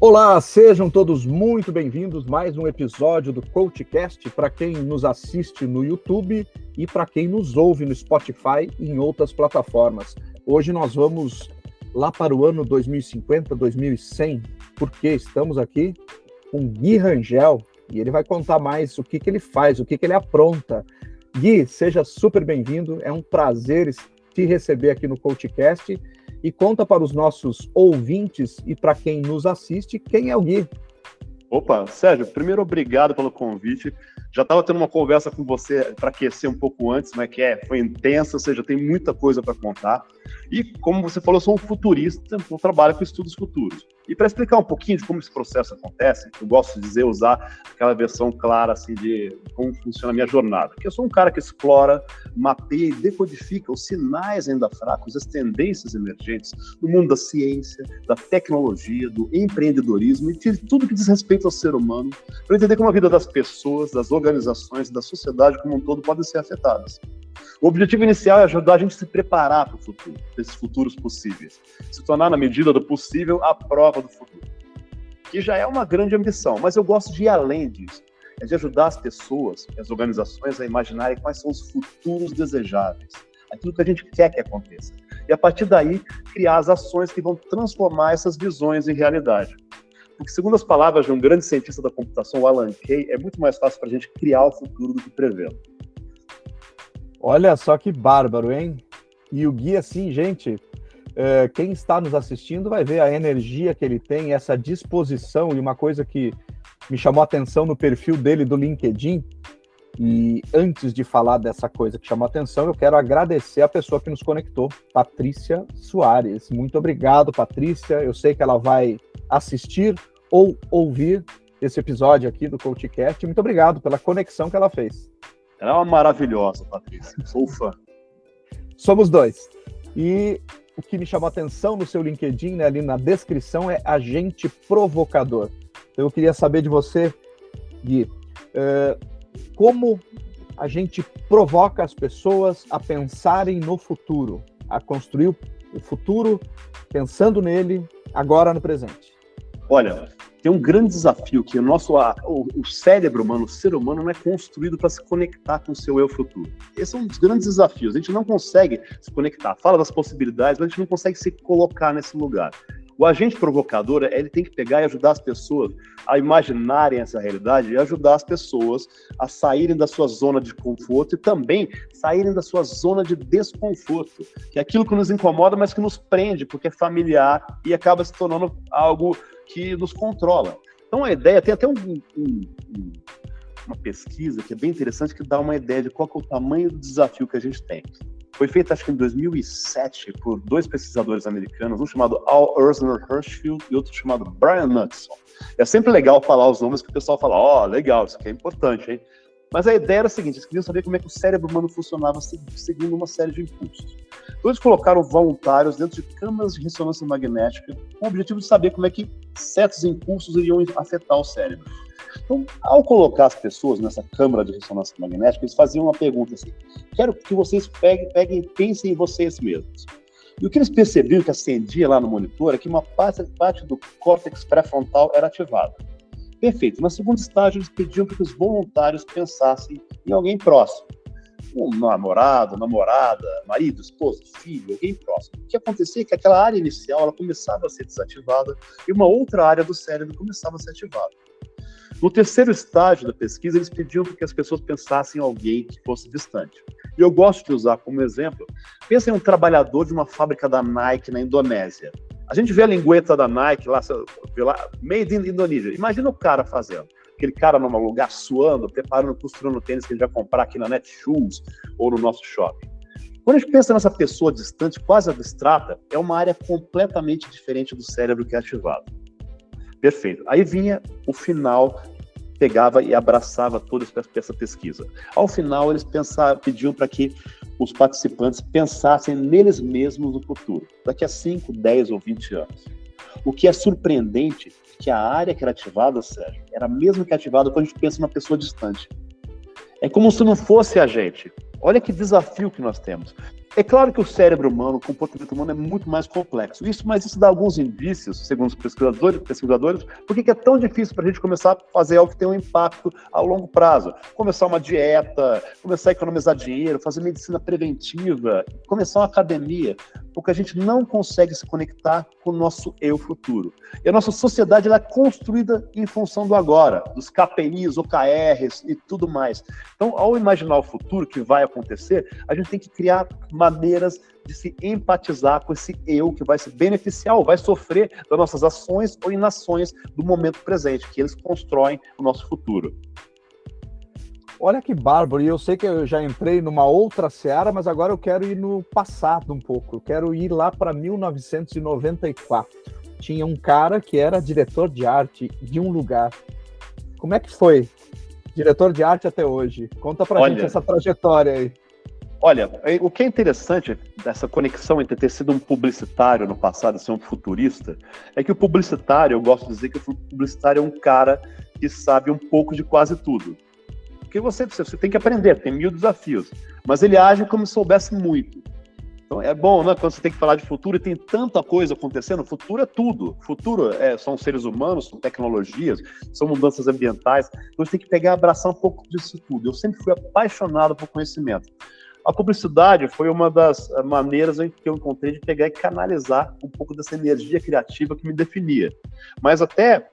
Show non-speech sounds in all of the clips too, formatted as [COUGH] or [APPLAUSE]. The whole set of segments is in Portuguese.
Olá, sejam todos muito bem-vindos. Mais um episódio do CoachCast para quem nos assiste no YouTube e para quem nos ouve no Spotify e em outras plataformas. Hoje nós vamos lá para o ano 2050, 2100, porque estamos aqui com Gui Rangel e ele vai contar mais o que, que ele faz, o que, que ele apronta. Gui, seja super bem-vindo, é um prazer te receber aqui no CoachCast e conta para os nossos ouvintes e para quem nos assiste quem é o Gui. Opa, Sérgio, primeiro obrigado pelo convite. Já estava tendo uma conversa com você para aquecer um pouco antes, mas que é, foi intensa, ou seja, tem muita coisa para contar. E como você falou, eu sou um futurista, eu trabalho com estudos futuros. E para explicar um pouquinho de como esse processo acontece, eu gosto de dizer, usar aquela versão clara assim de como funciona a minha jornada. Que eu sou um cara que explora, mapeia e decodifica os sinais ainda fracos, as tendências emergentes no mundo da ciência, da tecnologia, do empreendedorismo e de tudo que diz respeito ao ser humano, para entender como a vida das pessoas, das organizações, da sociedade como um todo podem ser afetadas. O objetivo inicial é ajudar a gente a se preparar para o futuro, para esses futuros possíveis. Se tornar, na medida do possível, a prova do futuro. Que já é uma grande ambição, mas eu gosto de ir além disso. É de ajudar as pessoas, as organizações a imaginarem quais são os futuros desejáveis, aquilo que a gente quer que aconteça. E a partir daí, criar as ações que vão transformar essas visões em realidade. Porque, segundo as palavras de um grande cientista da computação, Alan Kay, é muito mais fácil para a gente criar o futuro do que prevê-lo. Olha só que bárbaro, hein? E o Gui, assim, gente, é, quem está nos assistindo vai ver a energia que ele tem, essa disposição, e uma coisa que me chamou a atenção no perfil dele do LinkedIn. E antes de falar dessa coisa que chamou a atenção, eu quero agradecer a pessoa que nos conectou, Patrícia Soares. Muito obrigado, Patrícia. Eu sei que ela vai assistir ou ouvir esse episódio aqui do CoachCast. Muito obrigado pela conexão que ela fez. Ela é uma maravilhosa, Patrícia. Sou fã. Somos dois. E o que me chamou a atenção no seu LinkedIn, né, ali na descrição, é agente provocador. Então, eu queria saber de você, Gui, uh, como a gente provoca as pessoas a pensarem no futuro, a construir o futuro pensando nele agora no presente. Olha, tem um grande desafio que o nosso o, cérebro humano, o ser humano, não é construído para se conectar com o seu eu futuro. Esse é um dos grandes desafios. A gente não consegue se conectar. Fala das possibilidades, mas a gente não consegue se colocar nesse lugar. O agente provocador, ele tem que pegar e ajudar as pessoas a imaginarem essa realidade e ajudar as pessoas a saírem da sua zona de conforto e também saírem da sua zona de desconforto, que é aquilo que nos incomoda, mas que nos prende, porque é familiar e acaba se tornando algo que nos controla. Então a ideia, tem até um, um, uma pesquisa que é bem interessante, que dá uma ideia de qual é o tamanho do desafio que a gente tem. Foi feita, acho que em 2007, por dois pesquisadores americanos, um chamado Al Erzner Hirschfield e outro chamado Brian Knudson. É sempre legal falar os nomes que o pessoal fala, ó, oh, legal, isso aqui é importante, hein? Mas a ideia era a seguinte: eles queriam saber como é que o cérebro humano funcionava seguindo uma série de impulsos. Então, eles colocaram voluntários dentro de câmaras de ressonância magnética com o objetivo de saber como é que certos impulsos iriam afetar o cérebro. Então, ao colocar as pessoas nessa câmara de ressonância magnética, eles faziam uma pergunta assim: quero que vocês peguem, peguem pensem em vocês mesmos. E o que eles percebiam que acendia lá no monitor é que uma parte, parte do córtex pré-frontal era ativada. Perfeito. No segundo estágio, eles pediam que os voluntários pensassem em alguém próximo. Um namorado, namorada, marido, esposa, filho, alguém próximo. O que acontecia é que aquela área inicial ela começava a ser desativada e uma outra área do cérebro começava a ser ativada. No terceiro estágio da pesquisa, eles pediam que as pessoas pensassem em alguém que fosse distante. E eu gosto de usar como exemplo, pensa em um trabalhador de uma fábrica da Nike na Indonésia. A gente vê a lingueta da Nike lá, lá made in Indonésia. Imagina o cara fazendo. Aquele cara num lugar suando, preparando, costurando tênis que ele vai comprar aqui na Netshoes ou no nosso shopping. Quando a gente pensa nessa pessoa distante, quase abstrata, é uma área completamente diferente do cérebro que é ativado. Perfeito. Aí vinha o final, pegava e abraçava toda essa pesquisa. Ao final, eles pensaram, pediam para que os participantes pensassem neles mesmos no futuro, daqui a 5, 10 ou 20 anos. O que é surpreendente é que a área que era ativada, Sérgio, era a mesma que é ativada quando a gente pensa numa pessoa distante. É como se não fosse a gente. Olha que desafio que nós temos. É claro que o cérebro humano, o comportamento humano é muito mais complexo. Isso, mas isso dá alguns indícios, segundo os pesquisadores, pesquisadores por que é tão difícil para a gente começar a fazer algo que tem um impacto a longo prazo. Começar uma dieta, começar a economizar dinheiro, fazer medicina preventiva, começar uma academia, porque a gente não consegue se conectar com o nosso eu futuro. E a nossa sociedade é construída em função do agora, dos KPIs, OKRs e tudo mais. Então, ao imaginar o futuro que vai acontecer, a gente tem que criar maneiras de se empatizar com esse eu que vai se beneficiar ou vai sofrer das nossas ações ou inações do momento presente, que eles constroem o nosso futuro. Olha que bárbaro, e eu sei que eu já entrei numa outra seara, mas agora eu quero ir no passado um pouco. Eu quero ir lá para 1994. Tinha um cara que era diretor de arte de um lugar. Como é que foi? Diretor de arte até hoje. Conta pra Olha, gente essa trajetória aí. Olha, é, o que é interessante dessa conexão entre ter sido um publicitário no passado e ser um futurista é que o publicitário, eu gosto de dizer que o publicitário é um cara que sabe um pouco de quase tudo. Porque você, você tem que aprender, tem mil desafios. Mas ele age como se soubesse muito. Então é bom, né? Quando você tem que falar de futuro e tem tanta coisa acontecendo, futuro é tudo. Futuro é, são seres humanos, são tecnologias, são mudanças ambientais. Então você tem que pegar e abraçar um pouco disso tudo. Eu sempre fui apaixonado por conhecimento. A publicidade foi uma das eh, maneiras em que eu encontrei de pegar e canalizar um pouco dessa energia criativa que me definia. Mas até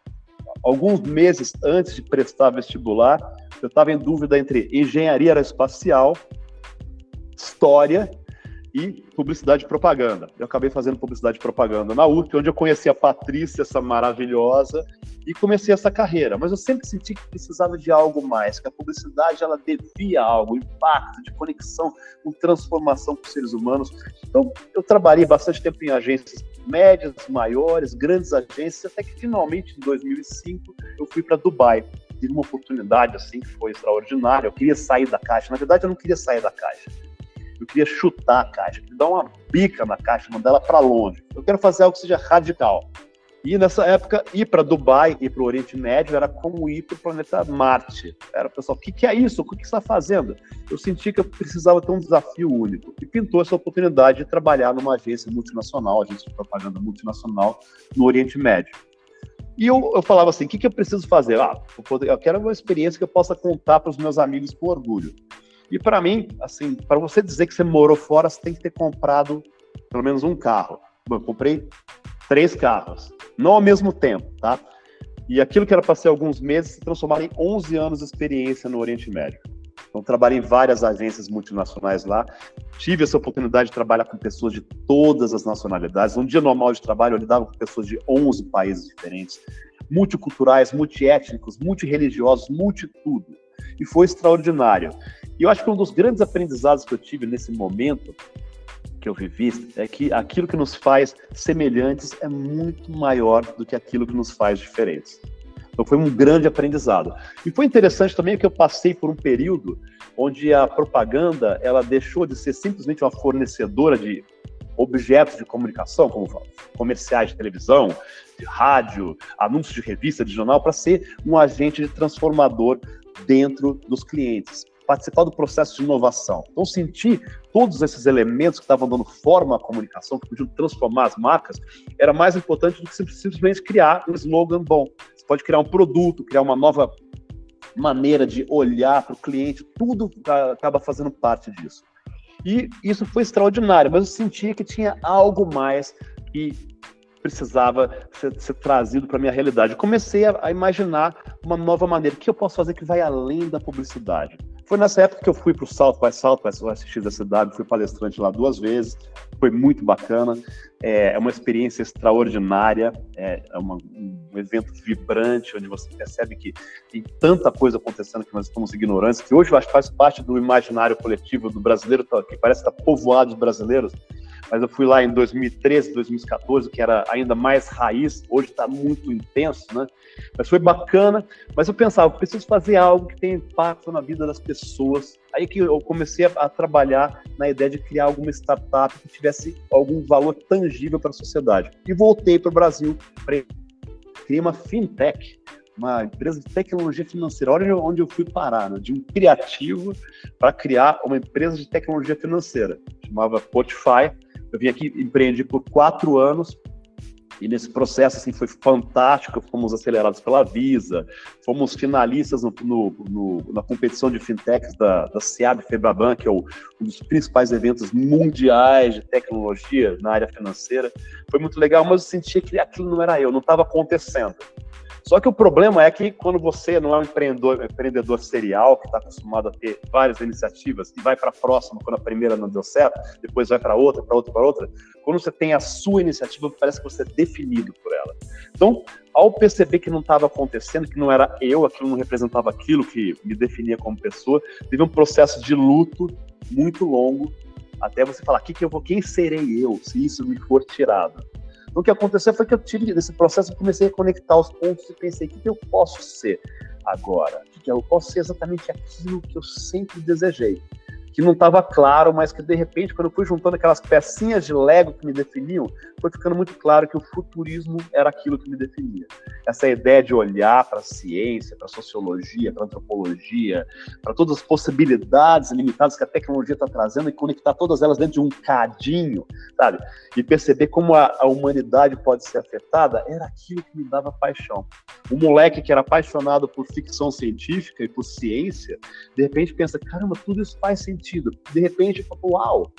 alguns meses antes de prestar vestibular, eu estava em dúvida entre engenharia aeroespacial, história e publicidade e propaganda. Eu acabei fazendo publicidade e propaganda na UF, onde eu conheci a Patrícia, essa maravilhosa, e comecei essa carreira. Mas eu sempre senti que precisava de algo mais, que a publicidade ela devia algo, impacto, de conexão com transformação com os seres humanos. Então, eu trabalhei bastante tempo em agências médias, maiores, grandes agências, até que finalmente, em 2005, eu fui para Dubai. Tive uma oportunidade assim que foi extraordinária. Eu queria sair da caixa. Na verdade, eu não queria sair da caixa eu queria chutar a caixa, dar uma bica na caixa, mandar ela para longe. Eu quero fazer algo que seja radical. E nessa época, ir para Dubai, ir para o Oriente Médio, era como ir para o planeta Marte. Era, pessoal, o que, que, é isso? O que, que está fazendo? Eu senti que eu precisava ter um desafio único. E pintou essa oportunidade de trabalhar numa agência multinacional, agência de propaganda multinacional, no Oriente Médio. E eu, eu falava assim: o que, que eu preciso fazer? Ah, eu quero uma experiência que eu possa contar para os meus amigos com orgulho. E para mim, assim, para você dizer que você morou fora, você tem que ter comprado pelo menos um carro. Eu comprei três carros, não ao mesmo tempo, tá? E aquilo que era para ser alguns meses se transformaram em 11 anos de experiência no Oriente Médio. Então, trabalhei em várias agências multinacionais lá. Tive essa oportunidade de trabalhar com pessoas de todas as nacionalidades. Um dia normal de trabalho, eu lidava com pessoas de 11 países diferentes, multiculturais, multiétnicos, multireligiosos, multitudo. E foi extraordinário. E eu acho que um dos grandes aprendizados que eu tive nesse momento que eu vivi é que aquilo que nos faz semelhantes é muito maior do que aquilo que nos faz diferentes. Então foi um grande aprendizado. E foi interessante também que eu passei por um período onde a propaganda ela deixou de ser simplesmente uma fornecedora de objetos de comunicação, como comerciais de televisão, de rádio, anúncios de revista, de jornal, para ser um agente transformador dentro dos clientes participar do processo de inovação. Então, sentir todos esses elementos que estavam dando forma à comunicação, que podiam transformar as marcas, era mais importante do que simplesmente criar um slogan bom. Você pode criar um produto, criar uma nova maneira de olhar para o cliente, tudo acaba fazendo parte disso. E isso foi extraordinário, mas eu sentia que tinha algo mais que precisava ser, ser trazido para a minha realidade. comecei a, a, imaginar uma nova maneira. O que eu posso fazer que vai além da publicidade? Foi nessa época que eu fui para o South by Southwest, o SXSW, fui palestrante lá duas vezes, foi muito bacana, é, é uma experiência extraordinária, é, é uma, um evento vibrante, onde você percebe que tem tanta coisa acontecendo que nós estamos ignorantes, que hoje eu acho que faz parte do imaginário coletivo do brasileiro, que parece estar povoado de brasileiros, mas eu fui lá em 2013, 2014, que era ainda mais raiz, hoje está muito intenso, né? Mas foi bacana, mas eu pensava, preciso fazer algo que tenha impacto na vida das pessoas. Aí que eu comecei a, a trabalhar na ideia de criar alguma startup que tivesse algum valor tangível para a sociedade. E voltei para o Brasil, criei uma fintech, uma empresa de tecnologia financeira. Olha onde eu fui parar, né? de um criativo para criar uma empresa de tecnologia financeira. chamava Spotify. Eu vim aqui, empreendi por quatro anos, e nesse processo assim, foi fantástico, fomos acelerados pela Visa, fomos finalistas no, no, no, na competição de fintechs da, da SEAB Febraban, que é o, um dos principais eventos mundiais de tecnologia na área financeira. Foi muito legal, mas eu sentia que aquilo não era eu, não estava acontecendo. Só que o problema é que quando você não é um empreendedor, empreendedor serial, que está acostumado a ter várias iniciativas e vai para a próxima quando a primeira não deu certo, depois vai para outra, para outra, para outra, quando você tem a sua iniciativa, parece que você é definido por ela. Então, ao perceber que não estava acontecendo, que não era eu, aquilo não representava aquilo que me definia como pessoa, teve um processo de luto muito longo até você falar, que que eu vou, quem serei eu se isso me for tirado? O que aconteceu foi que eu tive nesse processo, eu comecei a conectar os pontos e pensei, o que, que eu posso ser agora? Que eu posso ser exatamente aquilo que eu sempre desejei que não estava claro, mas que de repente, quando eu fui juntando aquelas pecinhas de Lego que me definiam, foi ficando muito claro que o futurismo era aquilo que me definia. Essa ideia de olhar para a ciência, para a sociologia, para a antropologia, para todas as possibilidades limitadas que a tecnologia está trazendo e conectar todas elas dentro de um cadinho, sabe? E perceber como a, a humanidade pode ser afetada, era aquilo que me dava paixão. O moleque que era apaixonado por ficção científica e por ciência, de repente pensa, caramba, tudo isso faz sentido sentido. De repente, uau,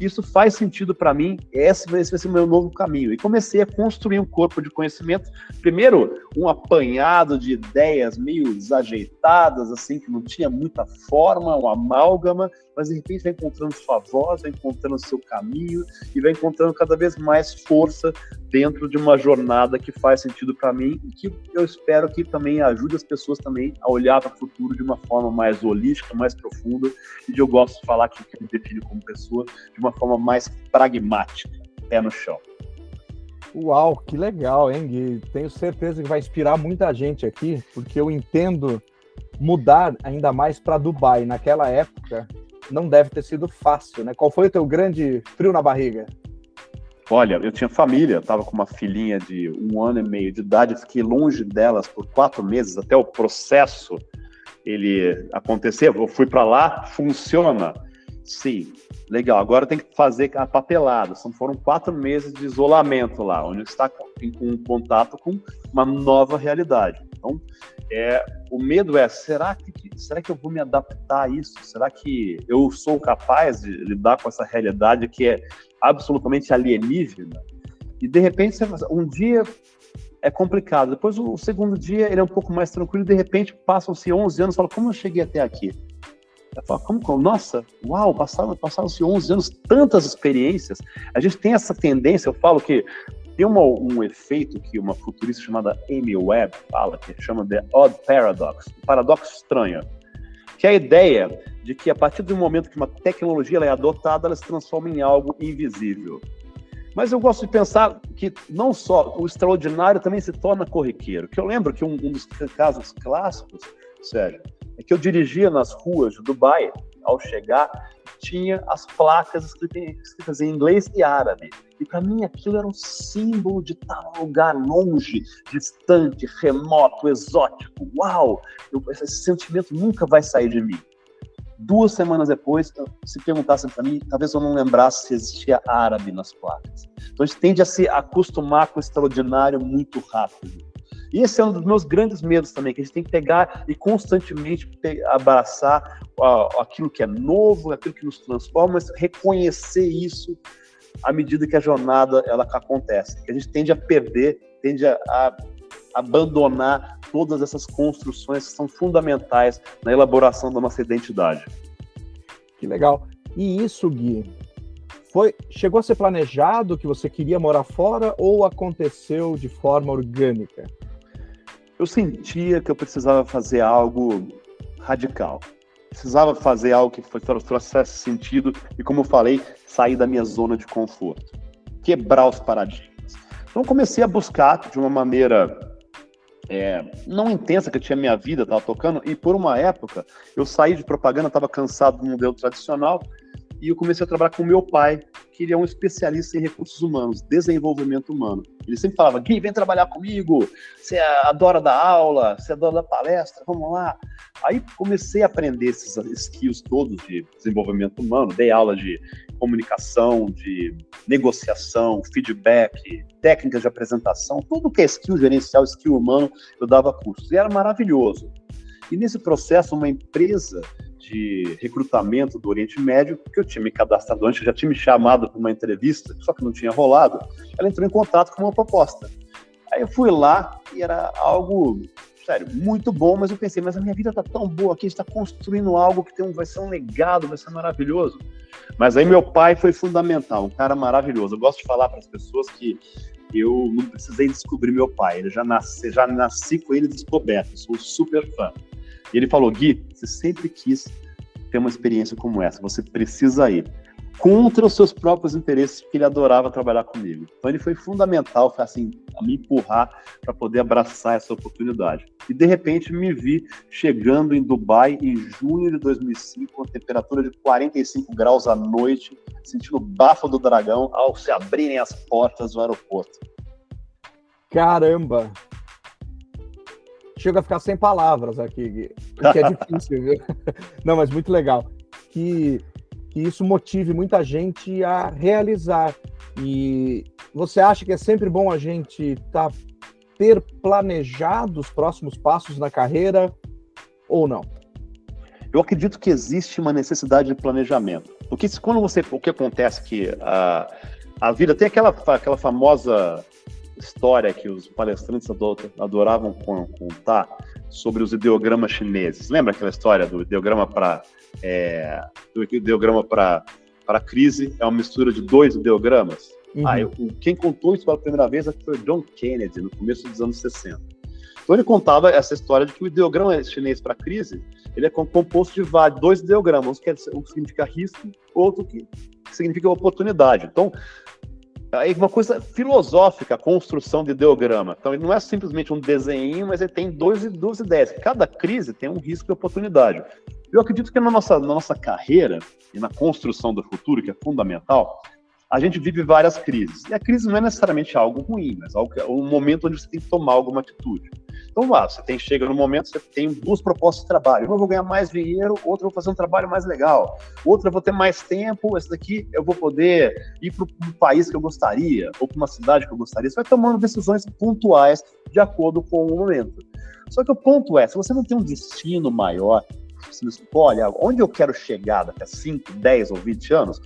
isso faz sentido para mim, esse vai ser o meu novo caminho. E comecei a construir um corpo de conhecimento, primeiro um apanhado de ideias meio desajeitadas, assim, que não tinha muita forma, um amálgama, mas de repente vai encontrando sua voz, vai encontrando seu caminho e vai encontrando cada vez mais força dentro de uma jornada que faz sentido para mim e que eu espero que também ajude as pessoas também a olhar para o futuro de uma forma mais holística, mais profunda e de eu gosto de falar que, me define como pessoa de uma forma mais pragmática, pé no chão. Uau, que legal, hein, Gui? Tenho certeza que vai inspirar muita gente aqui, porque eu entendo mudar ainda mais para Dubai naquela época não deve ter sido fácil, né? Qual foi o teu grande frio na barriga? Olha, eu tinha família, estava com uma filhinha de um ano e meio de idade, fiquei longe delas por quatro meses até o processo ele acontecer. Eu fui para lá, funciona. Sim, legal. Agora tem que fazer a papelada. São, foram quatro meses de isolamento lá, onde está em, contato com uma nova realidade. Então, é, o medo é, será que, será que eu vou me adaptar a isso? Será que eu sou capaz de lidar com essa realidade que é absolutamente alienígena? E de repente, um dia é complicado, depois o segundo dia ele é um pouco mais tranquilo, e de repente passam-se 11 anos, fala, como eu cheguei até aqui? Falo, como, como? Nossa, uau, passaram-se passaram 11 anos, tantas experiências. A gente tem essa tendência, eu falo que tem uma, um efeito que uma futurista chamada Amy Webb fala, que chama de Odd Paradox, um paradoxo estranho, que é a ideia de que a partir do momento que uma tecnologia é adotada, ela se transforma em algo invisível. Mas eu gosto de pensar que não só o extraordinário também se torna corriqueiro. Que eu lembro que um, um dos casos clássicos, Sérgio, é que eu dirigia nas ruas de Dubai, ao chegar, tinha as placas escritas em inglês e árabe. E para mim aquilo era um símbolo de tal lugar longe, distante, remoto, exótico. Uau! Eu, esse sentimento nunca vai sair de mim. Duas semanas depois, se perguntassem para mim, talvez eu não lembrasse se existia árabe nas placas. Então a gente tende a se acostumar com o extraordinário muito rápido. E esse é um dos meus grandes medos também, que a gente tem que pegar e constantemente abraçar aquilo que é novo, aquilo que nos transforma, mas reconhecer isso à medida que a jornada ela acontece. A gente tende a perder, tende a, a abandonar todas essas construções que são fundamentais na elaboração da nossa identidade. Que legal. E isso, Gui, foi, chegou a ser planejado que você queria morar fora ou aconteceu de forma orgânica? Eu sentia que eu precisava fazer algo radical. Precisava fazer algo que trouxesse sentido e, como eu falei, sair da minha zona de conforto. Quebrar os paradigmas. Então, comecei a buscar de uma maneira é, não intensa, que eu tinha minha vida, estava tocando, e por uma época eu saí de propaganda, estava cansado do modelo tradicional, e eu comecei a trabalhar com meu pai, que ele é um especialista em recursos humanos, desenvolvimento humano. Ele sempre falava, Gui, vem trabalhar comigo, você adora dar aula, você adora dar palestra, vamos lá. Aí comecei a aprender esses skills todos de desenvolvimento humano, dei aula de comunicação, de negociação, feedback, técnicas de apresentação, tudo que é skill gerencial, skill humano, eu dava cursos. E era maravilhoso. E nesse processo, uma empresa de recrutamento do Oriente Médio, que eu tinha me cadastrado antes, já tinha me chamado para uma entrevista, só que não tinha rolado, ela entrou em contato com uma proposta. Aí eu fui lá e era algo sério, muito bom, mas eu pensei, mas a minha vida tá tão boa aqui, está construindo algo que tem um, vai ser um legado, vai ser maravilhoso. Mas aí meu pai foi fundamental, um cara maravilhoso. Eu gosto de falar para as pessoas que eu não precisei descobrir meu pai, ele já nasci, já nasci com ele descoberto, sou super fã. E ele falou, Gui, você sempre quis ter uma experiência como essa, você precisa ir contra os seus próprios interesses, porque ele adorava trabalhar comigo. Então ele foi fundamental, foi assim, a me empurrar para poder abraçar essa oportunidade. E de repente me vi chegando em Dubai em junho de 2005, com temperatura de 45 graus à noite, sentindo o bafo do dragão ao se abrirem as portas do aeroporto. Caramba! Chega a ficar sem palavras aqui, que é [LAUGHS] difícil, viu? Não, mas muito legal. Que que isso motive muita gente a realizar. E você acha que é sempre bom a gente tá, ter planejado os próximos passos na carreira ou não? Eu acredito que existe uma necessidade de planejamento. Porque quando você, o que acontece que a, a vida tem aquela, aquela famosa história que os palestrantes adoravam contar sobre os ideogramas chineses. Lembra aquela história do ideograma para é, do ideograma para para crise é uma mistura de dois ideogramas? Uhum. Ah, eu, quem contou isso pela primeira vez foi John Kennedy no começo dos anos 60. Então ele contava essa história de que o ideograma chinês para crise ele é composto de vários, dois ideogramas, que, um que significa risco, outro que significa oportunidade. Então é uma coisa filosófica a construção de ideograma. Então, ele não é simplesmente um desenho, mas ele tem dois, duas ideias. Cada crise tem um risco e oportunidade. Eu acredito que na nossa, na nossa carreira e na construção do futuro, que é fundamental, a gente vive várias crises. E a crise não é necessariamente algo ruim, mas algo, é um momento onde você tem que tomar alguma atitude. Então, lá, você tem, chega no momento, você tem duas propostas de trabalho. Uma eu vou ganhar mais dinheiro, outra eu vou fazer um trabalho mais legal. Outra eu vou ter mais tempo, essa daqui eu vou poder ir para um país que eu gostaria, ou para uma cidade que eu gostaria. Você vai tomando decisões pontuais de acordo com o momento. Só que o ponto é, se você não tem um destino maior, você não escolhe onde eu quero chegar daqui a 5, 10 ou 20 anos,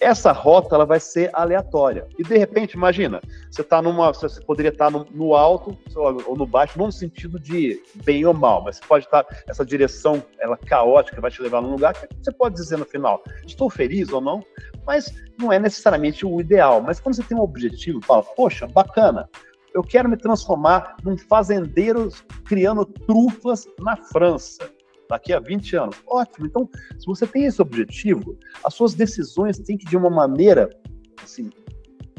essa rota ela vai ser aleatória. E de repente, imagina, você tá numa, você poderia estar no, no, alto ou no baixo, não no sentido de bem ou mal, mas você pode estar essa direção, ela caótica, vai te levar num lugar que você pode dizer no final, estou feliz ou não, mas não é necessariamente o ideal. Mas quando você tem um objetivo, fala, poxa, bacana, eu quero me transformar num fazendeiro criando trufas na França daqui a 20 anos. Ótimo. Então, se você tem esse objetivo, as suas decisões têm que, de uma maneira, assim,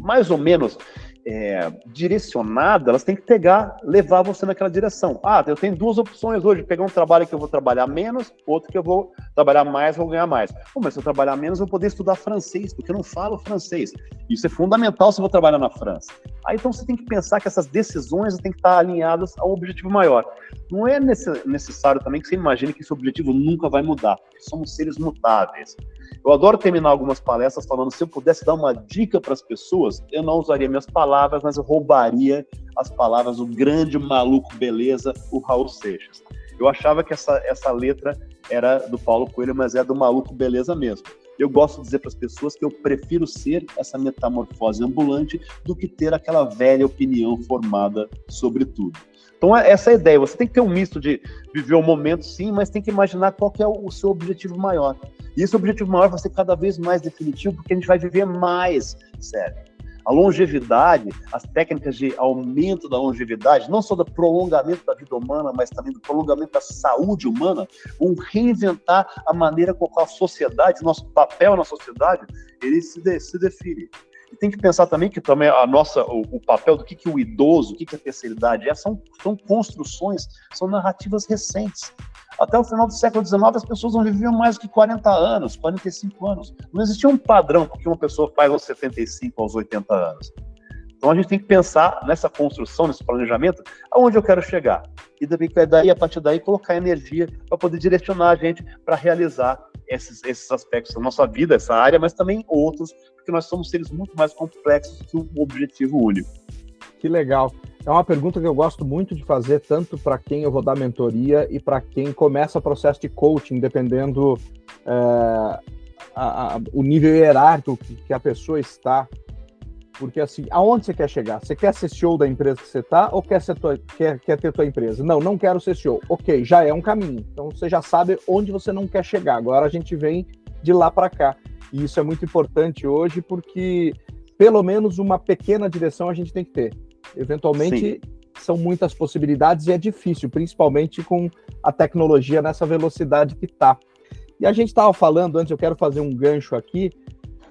mais ou menos é, direcionada, elas têm que pegar, levar você naquela direção. Ah, eu tenho duas opções hoje: pegar um trabalho que eu vou trabalhar menos, outro que eu vou trabalhar mais, vou ganhar mais. Mas se eu trabalhar menos, eu vou poder estudar francês, porque eu não falo francês. Isso é fundamental se eu vou trabalhar na França. Aí então você tem que pensar que essas decisões têm que estar alinhadas a um objetivo maior. Não é necessário também que você imagine que esse objetivo nunca vai mudar, porque somos seres mutáveis. Eu adoro terminar algumas palestras falando se eu pudesse dar uma dica para as pessoas, eu não usaria minhas palavras, mas eu roubaria as palavras do grande maluco beleza, o Raul Seixas. Eu achava que essa, essa letra era do Paulo Coelho, mas é do maluco beleza mesmo. Eu gosto de dizer para as pessoas que eu prefiro ser essa metamorfose ambulante do que ter aquela velha opinião formada sobre tudo. Então, é essa é a ideia. Você tem que ter um misto de viver o momento, sim, mas tem que imaginar qual que é o seu objetivo maior. E esse objetivo maior vai ser cada vez mais definitivo, porque a gente vai viver mais, sério. A longevidade, as técnicas de aumento da longevidade, não só do prolongamento da vida humana, mas também do prolongamento da saúde humana, vão reinventar a maneira com a sociedade, nosso papel na sociedade, ele se, de, se define. E tem que pensar também que também a nossa, o, o papel do que, que o idoso, o que, que a terceira idade é, são, são construções, são narrativas recentes. Até o final do século XIX, as pessoas não viviam mais que 40 anos, 45 anos. Não existia um padrão porque uma pessoa faz aos 75, aos 80 anos. Então a gente tem que pensar nessa construção, nesse planejamento, aonde eu quero chegar. E daí, daí a partir daí, colocar energia para poder direcionar a gente para realizar esses, esses aspectos da nossa vida, essa área, mas também outros, porque nós somos seres muito mais complexos que um objetivo único. Que legal. É uma pergunta que eu gosto muito de fazer, tanto para quem eu vou dar mentoria e para quem começa o processo de coaching, dependendo é, a, a, o nível hierárquico que, a pessoa está. Porque assim, aonde você quer chegar? Você quer ser CEO da empresa que você está ou quer, ser tua, quer, quer ter tua empresa? Não, não quero ser CEO. Ok, já é um caminho. Então você já sabe onde você não quer chegar. Agora a gente vem de lá para cá. E isso é muito importante hoje porque pelo menos uma pequena direção a gente tem que ter. Eventualmente Sim. são muitas possibilidades e é difícil, principalmente com a tecnologia nessa velocidade que está. E a gente estava falando antes, eu quero fazer um gancho aqui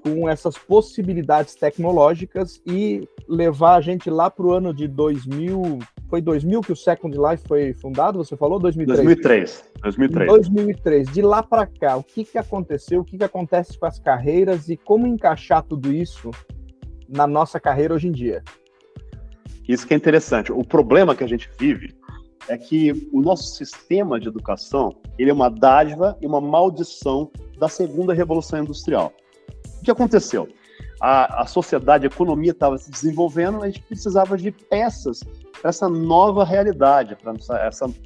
com essas possibilidades tecnológicas e levar a gente lá para o ano de 2000. Foi 2000 que o Second Life foi fundado? Você falou 2003? 2003. 2003. 2003. De lá para cá, o que, que aconteceu? O que, que acontece com as carreiras e como encaixar tudo isso na nossa carreira hoje em dia? Isso que é interessante. O problema que a gente vive é que o nosso sistema de educação ele é uma dádiva e uma maldição da segunda revolução industrial. O que aconteceu? A, a sociedade, a economia estava se desenvolvendo, a gente precisava de peças para essa nova realidade, para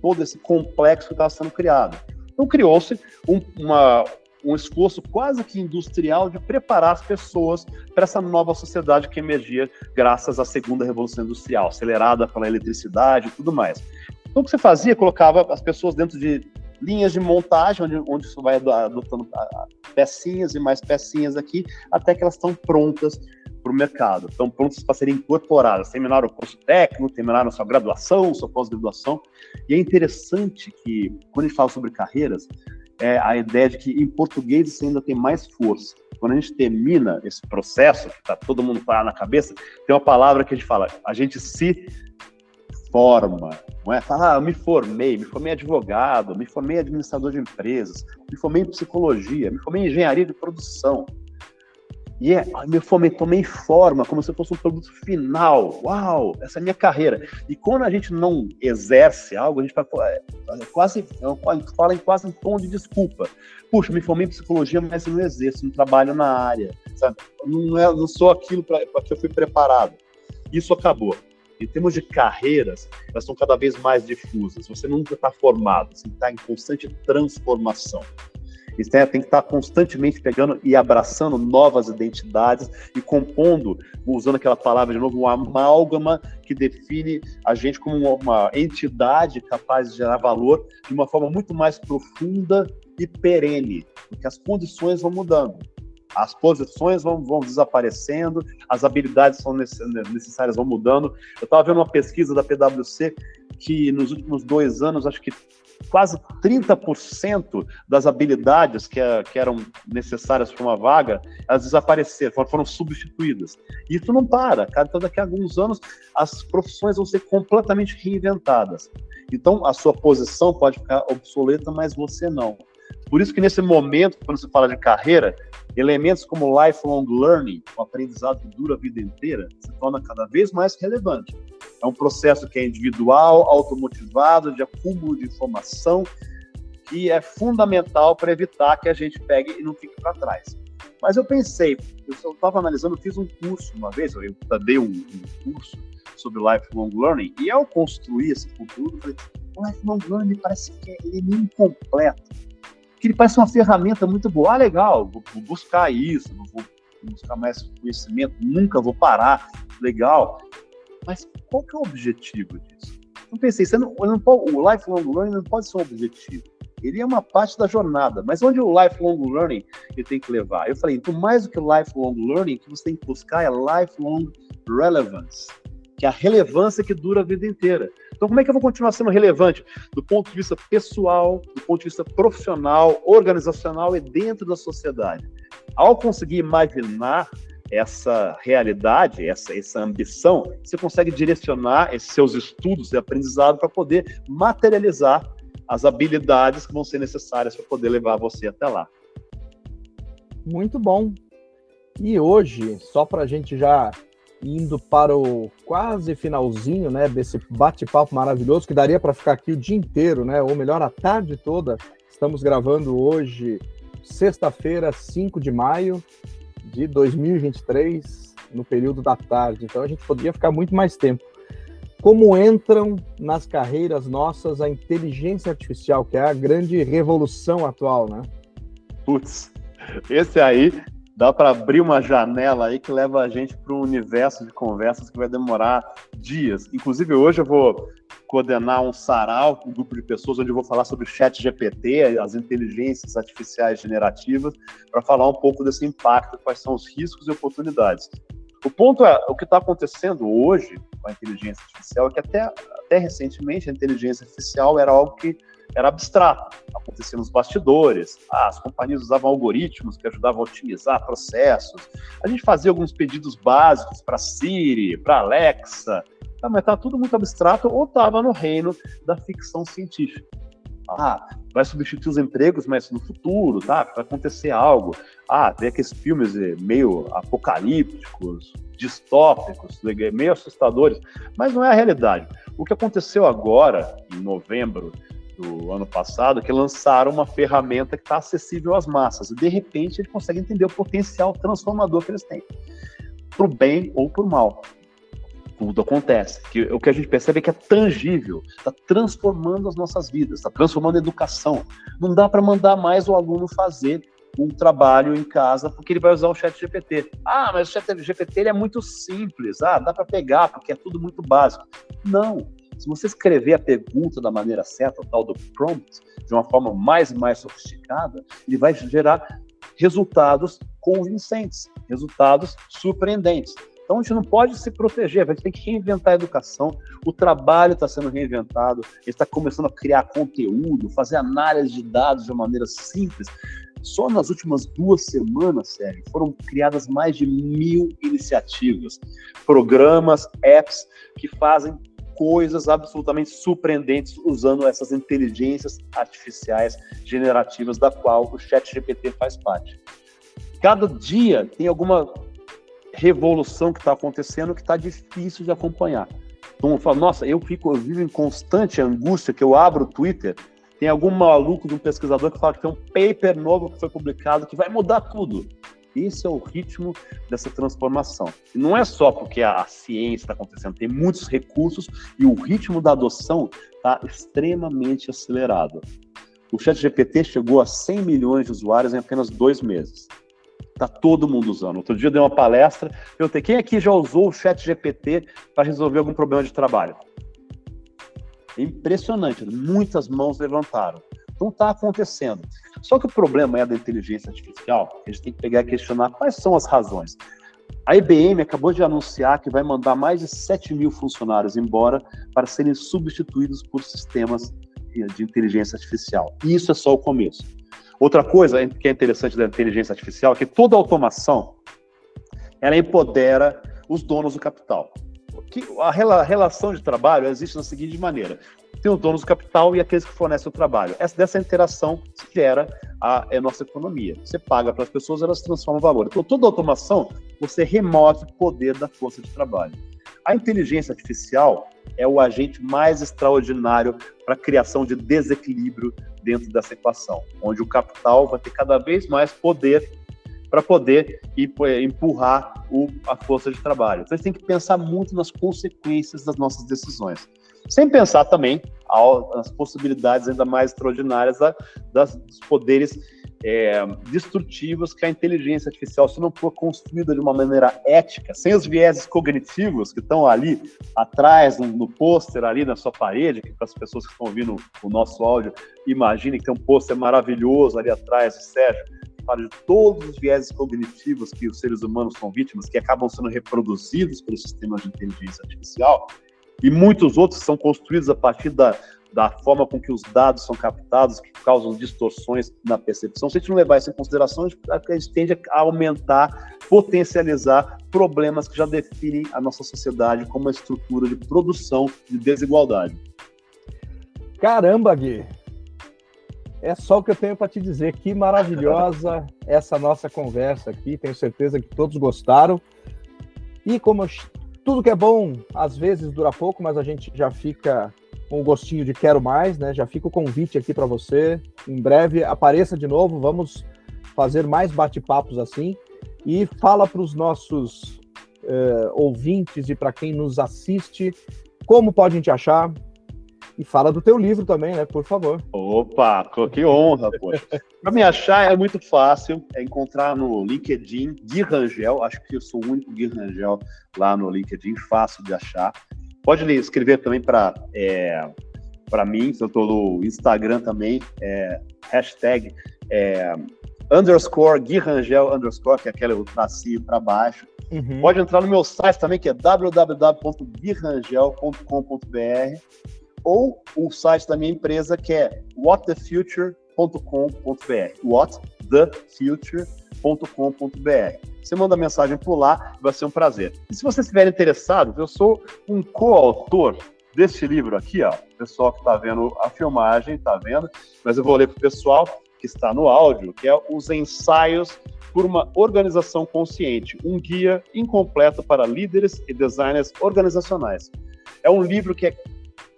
todo esse complexo que estava sendo criado. Então criou-se um, uma, um esforço quase que industrial de preparar as pessoas para essa nova sociedade que emergia graças à segunda revolução industrial, acelerada pela eletricidade e tudo mais. Então, o que você fazia? Colocava as pessoas dentro de linhas de montagem, onde, onde você vai adotando pecinhas e mais pecinhas aqui, até que elas estão prontas para o mercado, estão prontas para serem incorporadas. Terminaram o curso técnico, terminaram a sua graduação, sua pós-graduação. E é interessante que, quando a gente fala sobre carreiras, é a ideia de que em português isso ainda tem mais força. Quando a gente termina esse processo, que tá, todo mundo está na cabeça, tem uma palavra que a gente fala, a gente se forma, não é? Fala, ah, eu me formei, me formei advogado, me formei administrador de empresas, me formei em psicologia, me formei em engenharia de produção. E é, me formei, tomei forma, como se fosse um produto final. Uau, essa é a minha carreira. E quando a gente não exerce algo, a gente fala, é, é quase, fala em quase em tom de desculpa. Puxa, me formei em psicologia, mas não exerço, não trabalho na área. Sabe? Não, é, não sou aquilo para que eu fui preparado. Isso acabou. Em termos de carreiras, elas são cada vez mais difusas. Você nunca está formado, você está em constante transformação. Você tem que estar constantemente pegando e abraçando novas identidades e compondo, usando aquela palavra de novo, uma amálgama que define a gente como uma entidade capaz de gerar valor de uma forma muito mais profunda e perene, porque as condições vão mudando as posições vão, vão desaparecendo, as habilidades são necessárias vão mudando. Eu estava vendo uma pesquisa da PwC que nos últimos dois anos, acho que quase 30% das habilidades que, que eram necessárias para uma vaga, elas desapareceram, foram, foram substituídas. E isso não para, cara. Então, daqui a alguns anos, as profissões vão ser completamente reinventadas. Então, a sua posição pode ficar obsoleta, mas você não. Por isso que nesse momento, quando se fala de carreira, elementos como lifelong learning, o aprendizado que dura a vida inteira, se torna cada vez mais relevante. É um processo que é individual, automotivado, de acúmulo de informação, que é fundamental para evitar que a gente pegue e não fique para trás. Mas eu pensei, eu estava analisando, fiz um curso uma vez, eu dei um, um curso sobre lifelong learning, e ao construir esse conteúdo, falei, lifelong learning parece que ele é meio incompleto que ele parece uma ferramenta muito boa. Ah, legal, vou, vou buscar isso, vou, buscar mais conhecimento, nunca vou parar, legal. Mas qual que é o objetivo disso? Eu pensei, você não, não pode, o lifelong learning não pode ser um objetivo. Ele é uma parte da jornada, mas onde o lifelong learning ele tem que levar? Eu falei, então mais do que lifelong learning, o que você tem que buscar é lifelong relevance que é a relevância que dura a vida inteira. Então, como é que eu vou continuar sendo relevante do ponto de vista pessoal, do ponto de vista profissional, organizacional e dentro da sociedade? Ao conseguir imaginar essa realidade, essa, essa ambição, você consegue direcionar esses seus estudos e aprendizado para poder materializar as habilidades que vão ser necessárias para poder levar você até lá. Muito bom. E hoje, só para a gente já indo para o quase finalzinho, né, desse bate-papo maravilhoso que daria para ficar aqui o dia inteiro, né, ou melhor, a tarde toda. Estamos gravando hoje sexta-feira, 5 de maio de 2023, no período da tarde. Então a gente poderia ficar muito mais tempo. Como entram nas carreiras nossas a inteligência artificial, que é a grande revolução atual, né? Putz, esse aí dá para abrir uma janela aí que leva a gente para um universo de conversas que vai demorar dias. Inclusive, hoje eu vou coordenar um sarau, um grupo de pessoas, onde eu vou falar sobre o chat GPT, as inteligências artificiais generativas, para falar um pouco desse impacto, quais são os riscos e oportunidades. O ponto é, o que está acontecendo hoje com a inteligência artificial é que até, até recentemente a inteligência artificial era algo que era abstrato, acontecia nos bastidores. As companhias usavam algoritmos que ajudavam a otimizar processos. A gente fazia alguns pedidos básicos para Siri, para Alexa, tá, mas estava tudo muito abstrato ou estava no reino da ficção científica. Ah, vai substituir os empregos, mas no futuro, tá? Vai acontecer algo. Ah, tem aqueles filmes eh, meio apocalípticos, distópicos, meio assustadores, mas não é a realidade. O que aconteceu agora, em novembro do ano passado, que lançaram uma ferramenta que está acessível às massas. E de repente ele consegue entender o potencial transformador que eles têm, para o bem ou para o mal. Tudo acontece. Que, o que a gente percebe é que é tangível, está transformando as nossas vidas, está transformando a educação. Não dá para mandar mais o aluno fazer um trabalho em casa porque ele vai usar o chat GPT. Ah, mas o chat GPT ele é muito simples. Ah, dá para pegar porque é tudo muito básico. Não, se você escrever a pergunta da maneira certa, o tal do prompt, de uma forma mais mais sofisticada, ele vai gerar resultados convincentes, resultados surpreendentes. Então a gente não pode se proteger, a gente tem que reinventar a educação. O trabalho está sendo reinventado, ele está começando a criar conteúdo, fazer análise de dados de uma maneira simples. Só nas últimas duas semanas, Sérgio, foram criadas mais de mil iniciativas, programas, apps que fazem coisas absolutamente surpreendentes usando essas inteligências artificiais generativas da qual o Chat GPT faz parte. Cada dia tem alguma revolução que está acontecendo que está difícil de acompanhar. Então eu falo, nossa, eu fico, eu vivo em constante angústia que eu abro o Twitter, tem algum maluco de um pesquisador que fala que tem um paper novo que foi publicado que vai mudar tudo. Esse é o ritmo dessa transformação. E não é só porque a, a ciência está acontecendo, tem muitos recursos e o ritmo da adoção está extremamente acelerado. O ChatGPT chegou a 100 milhões de usuários em apenas dois meses. Está todo mundo usando. Outro dia eu dei uma palestra, perguntei quem aqui já usou o ChatGPT para resolver algum problema de trabalho? Impressionante, muitas mãos levantaram. Então está acontecendo. Só que o problema é da inteligência artificial, a gente tem que pegar e questionar quais são as razões. A IBM acabou de anunciar que vai mandar mais de 7 mil funcionários embora para serem substituídos por sistemas de inteligência artificial. E isso é só o começo. Outra coisa que é interessante da inteligência artificial é que toda automação ela empodera os donos do capital. A relação de trabalho existe da seguinte maneira: tem os donos do capital e aqueles que fornecem o trabalho. Essa, dessa interação gera a, a nossa economia. Você paga para as pessoas, elas transformam valor. Então, toda automação, você remove o poder da força de trabalho. A inteligência artificial é o agente mais extraordinário para a criação de desequilíbrio dentro dessa equação, onde o capital vai ter cada vez mais poder para poder empurrar o, a força de trabalho. Então, a gente tem que pensar muito nas consequências das nossas decisões. Sem pensar também nas possibilidades ainda mais extraordinárias da, das, dos poderes é, destrutivos que a inteligência artificial, se não for construída de uma maneira ética, sem os vieses cognitivos que estão ali atrás, no, no pôster ali na sua parede, que para as pessoas que estão ouvindo o nosso áudio, imaginem que tem um pôster maravilhoso ali atrás, Sérgio, que fala de todos os vieses cognitivos que os seres humanos são vítimas, que acabam sendo reproduzidos pelos sistemas de inteligência artificial, e muitos outros são construídos a partir da, da forma com que os dados são captados, que causam distorções na percepção. Se a gente não levar isso em consideração, a gente tende a aumentar, potencializar problemas que já definem a nossa sociedade como uma estrutura de produção de desigualdade. Caramba, Gui! É só o que eu tenho para te dizer. Que maravilhosa [LAUGHS] essa nossa conversa aqui. Tenho certeza que todos gostaram. E como eu tudo que é bom, às vezes dura pouco, mas a gente já fica com o gostinho de quero mais, né? Já fica o convite aqui para você. Em breve apareça de novo, vamos fazer mais bate-papos assim. E fala para os nossos uh, ouvintes e para quem nos assiste como podem te achar. E fala do teu livro também, né? Por favor. Opa, que honra, poxa. Para me achar é muito fácil, é encontrar no LinkedIn Gui Rangel, acho que eu sou o único Gui Rangel lá no LinkedIn, fácil de achar. Pode escrever também para é, para mim, eu estou no Instagram também, é, hashtag é, underscore Gui Rangel underscore, que é aquele tracinho para baixo. Uhum. Pode entrar no meu site também, que é www.guirangel.com.br ou o site da minha empresa, que é whatthefuture.com.br. whatthefuture.com.br. Você manda mensagem por lá, vai ser um prazer. E se você estiver interessado, eu sou um coautor deste livro aqui, ó. O pessoal que está vendo a filmagem está vendo, mas eu vou ler para o pessoal que está no áudio, que é os ensaios por uma organização consciente, um guia incompleto para líderes e designers organizacionais. É um livro que é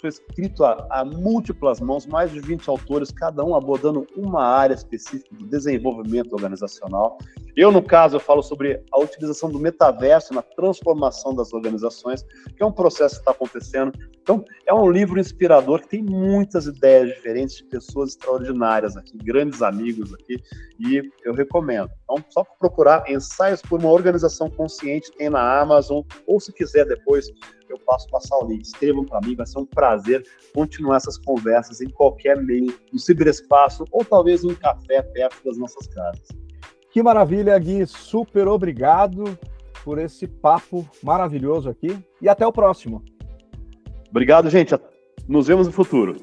foi escrito a, a, múltiplas mãos, mais de 20 autores, cada um abordando uma área específica do desenvolvimento organizacional. Eu, no caso, eu falo sobre a utilização do metaverso na transformação das organizações, que é um processo que está acontecendo. Então, é um livro inspirador que tem muitas ideias diferentes de pessoas extraordinárias aqui, grandes amigos aqui, e eu recomendo. Então, só procurar ensaios por uma organização consciente, tem na Amazon, ou se quiser depois eu posso passar o link. Escrevam para mim, vai ser um prazer continuar essas conversas em qualquer meio, no ciberespaço ou talvez em um café perto das nossas casas. Que maravilha, Gui. Super obrigado por esse papo maravilhoso aqui e até o próximo. Obrigado, gente. Nos vemos no futuro.